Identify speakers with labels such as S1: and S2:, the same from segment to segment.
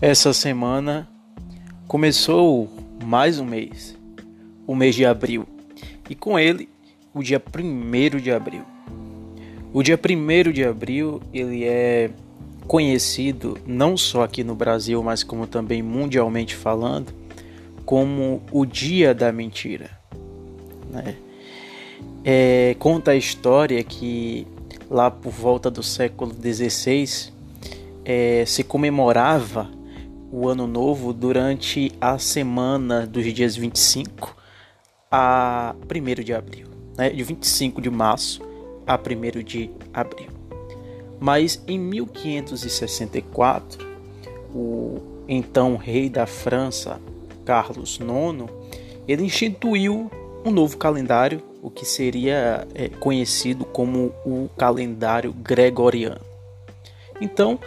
S1: Essa semana começou mais um mês, o mês de abril, e com ele o dia 1 de abril. O dia 1 de abril ele é conhecido não só aqui no Brasil, mas como também mundialmente falando, como o Dia da Mentira. Né? É, conta a história que lá por volta do século XVI é, se comemorava o ano novo durante a semana dos dias 25 a 1 de abril, né? de 25 de março a 1 de abril. Mas em 1564, o então rei da França, Carlos IX, ele instituiu um novo calendário, o que seria é, conhecido como o calendário gregoriano. Então,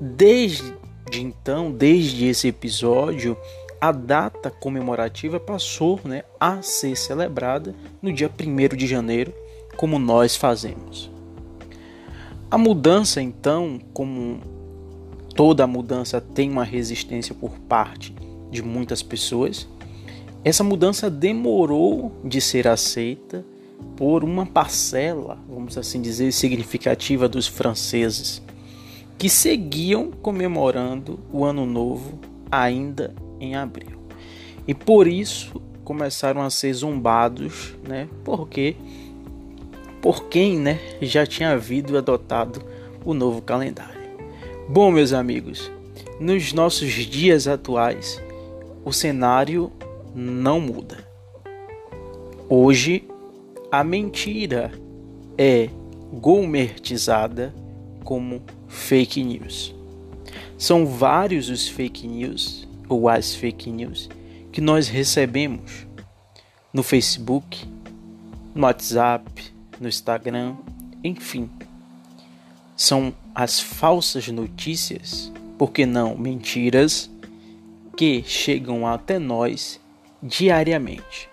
S1: desde de então, desde esse episódio, a data comemorativa passou né, a ser celebrada no dia 1 de janeiro, como nós fazemos. A mudança, então, como toda mudança tem uma resistência por parte de muitas pessoas, essa mudança demorou de ser aceita por uma parcela, vamos assim dizer, significativa dos franceses que seguiam comemorando o Ano Novo ainda em abril. E por isso começaram a ser zombados, né? Porque por quem, né, já tinha havido adotado o novo calendário. Bom, meus amigos, nos nossos dias atuais, o cenário não muda. Hoje, a mentira é gourmetizada como fake news. São vários os fake news ou as fake news que nós recebemos no Facebook, no WhatsApp, no Instagram, enfim. São as falsas notícias, porque não mentiras, que chegam até nós diariamente.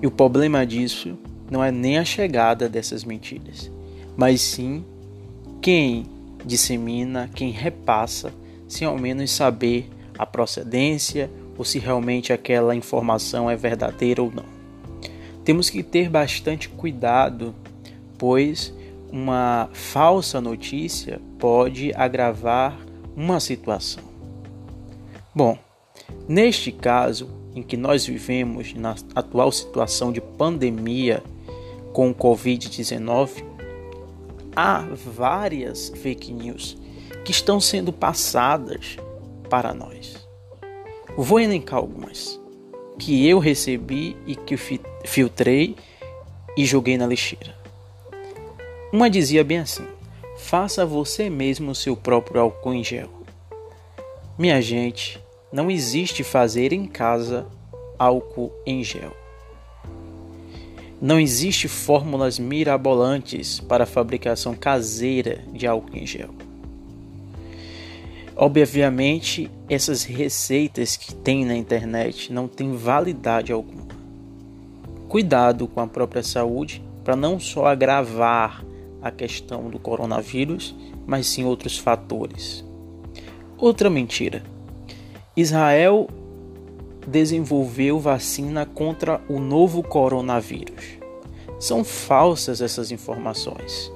S1: E o problema disso não é nem a chegada dessas mentiras, mas sim quem dissemina, quem repassa, sem ao menos saber a procedência ou se realmente aquela informação é verdadeira ou não. Temos que ter bastante cuidado, pois uma falsa notícia pode agravar uma situação. Bom, neste caso em que nós vivemos na atual situação de pandemia com o Covid-19, há várias fake news que estão sendo passadas para nós. Vou elencar algumas que eu recebi e que filtrei e joguei na lixeira. Uma dizia bem assim: faça você mesmo o seu próprio álcool em gel. Minha gente, não existe fazer em casa álcool em gel. Não existe fórmulas mirabolantes para a fabricação caseira de álcool em gel. Obviamente, essas receitas que tem na internet não têm validade alguma. Cuidado com a própria saúde para não só agravar a questão do coronavírus, mas sim outros fatores. Outra mentira: Israel desenvolveu vacina contra o novo coronavírus. São falsas essas informações.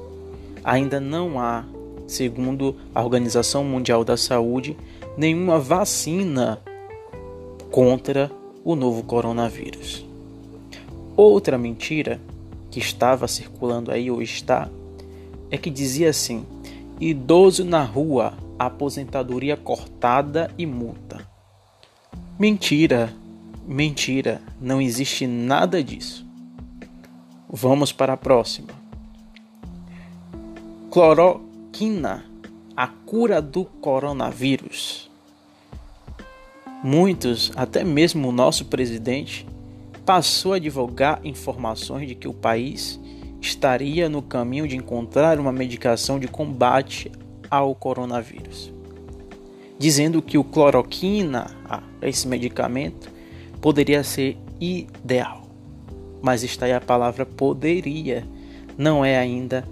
S1: Ainda não há, segundo a Organização Mundial da Saúde, nenhuma vacina contra o novo coronavírus. Outra mentira que estava circulando aí ou está é que dizia assim: idoso na rua, aposentadoria cortada e multa. Mentira, mentira, não existe nada disso. Vamos para a próxima. Cloroquina, a cura do coronavírus. Muitos, até mesmo o nosso presidente, passou a divulgar informações de que o país estaria no caminho de encontrar uma medicação de combate ao coronavírus dizendo que o cloroquina, ah, esse medicamento, poderia ser ideal. Mas está aí a palavra poderia, não é ainda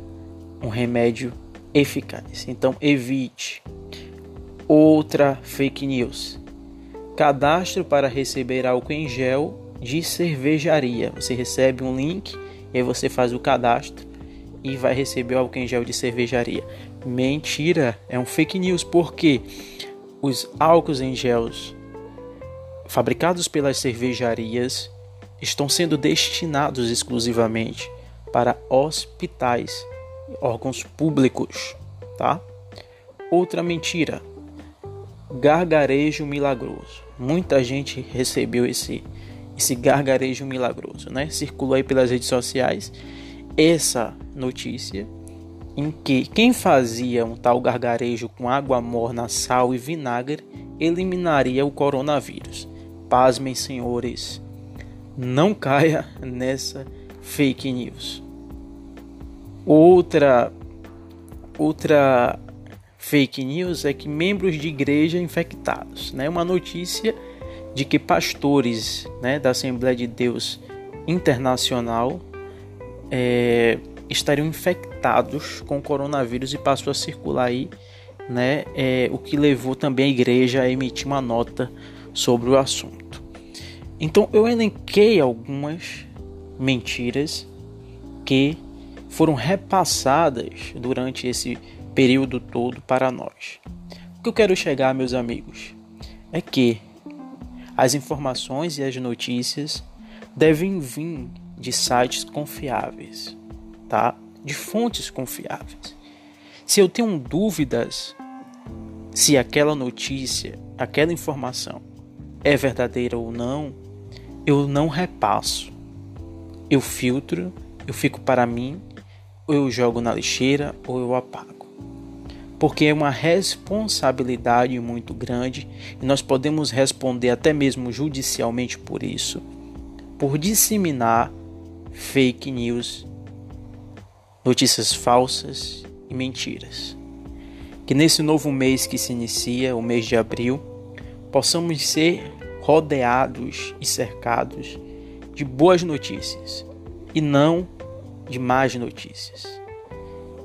S1: um remédio eficaz. Então evite. Outra fake news. Cadastro para receber álcool em gel de cervejaria. Você recebe um link e aí você faz o cadastro e vai receber o álcool em gel de cervejaria. Mentira, é um fake news porque os álcools em gels fabricados pelas cervejarias estão sendo destinados exclusivamente para hospitais, órgãos públicos, tá? Outra mentira. Gargarejo milagroso. Muita gente recebeu esse esse gargarejo milagroso, né? Circulou aí pelas redes sociais essa notícia em que quem fazia um tal gargarejo com água morna, sal e vinagre eliminaria o coronavírus. Pasmem, senhores, não caia nessa fake news. Outra outra fake news é que membros de igreja infectados, né? Uma notícia de que pastores, né, da Assembleia de Deus Internacional é, estariam infectados com coronavírus e passou a circular aí, né, é, o que levou também a igreja a emitir uma nota sobre o assunto. Então eu elenquei algumas mentiras que foram repassadas durante esse período todo para nós. O que eu quero chegar, meus amigos, é que as informações e as notícias devem vir de sites confiáveis, tá? De fontes confiáveis. Se eu tenho dúvidas se aquela notícia, aquela informação é verdadeira ou não, eu não repasso. Eu filtro, eu fico para mim, ou eu jogo na lixeira ou eu apago. Porque é uma responsabilidade muito grande e nós podemos responder até mesmo judicialmente por isso, por disseminar fake news, notícias falsas e mentiras. Que nesse novo mês que se inicia, o mês de abril, possamos ser rodeados e cercados de boas notícias e não de más notícias.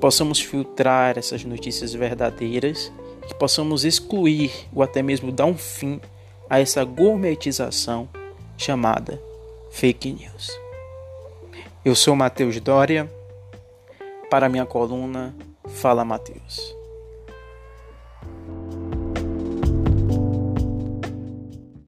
S1: Possamos filtrar essas notícias verdadeiras, que possamos excluir ou até mesmo dar um fim a essa gourmetização chamada fake news. Eu sou Matheus Dória, para minha coluna Fala Matheus.